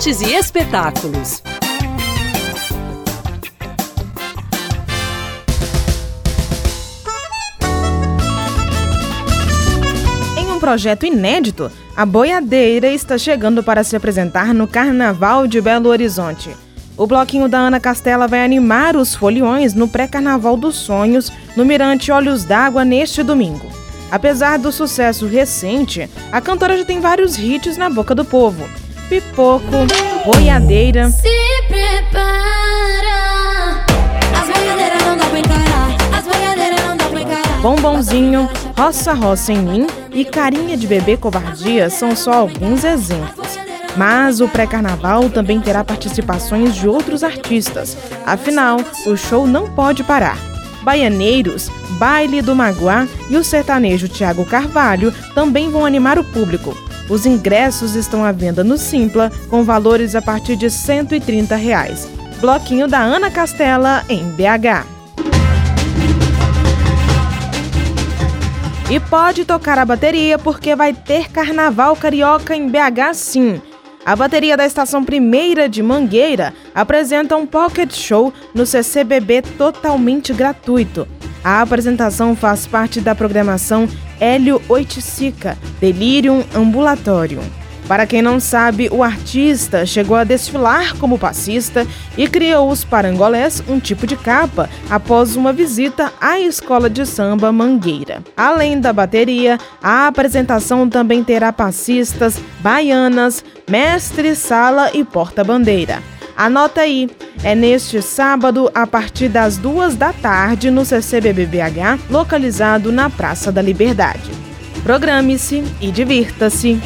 artes e espetáculos. Em um projeto inédito, a boiadeira está chegando para se apresentar no Carnaval de Belo Horizonte. O bloquinho da Ana Castela vai animar os foliões no pré-carnaval dos sonhos no Mirante Olhos d'Água neste domingo. Apesar do sucesso recente, a cantora já tem vários hits na boca do povo. Pipoco, boiadeira. Se prepara. As boiadeiras não dá pra encarar. As boiadeiras não dá pra encarar. Bombonzinho, Roça Roça em Mim e Carinha de Bebê Covardia são só alguns exemplos. Mas o pré-carnaval também terá participações de outros artistas. Afinal, o show não pode parar. Baianeiros, Baile do Maguá e o sertanejo Tiago Carvalho também vão animar o público. Os ingressos estão à venda no Simpla, com valores a partir de 130 reais. Bloquinho da Ana Castela, em BH. E pode tocar a bateria porque vai ter carnaval carioca em BH sim. A bateria da Estação Primeira de Mangueira apresenta um pocket show no CCBB totalmente gratuito. A apresentação faz parte da programação Hélio Oiticica, Delirium Ambulatorium. Para quem não sabe, o artista chegou a desfilar como passista e criou os parangolés, um tipo de capa, após uma visita à escola de samba Mangueira. Além da bateria, a apresentação também terá passistas, baianas, mestre sala e porta-bandeira. Anota aí, é neste sábado, a partir das duas da tarde, no CCBBBH, localizado na Praça da Liberdade. Programe-se e divirta-se.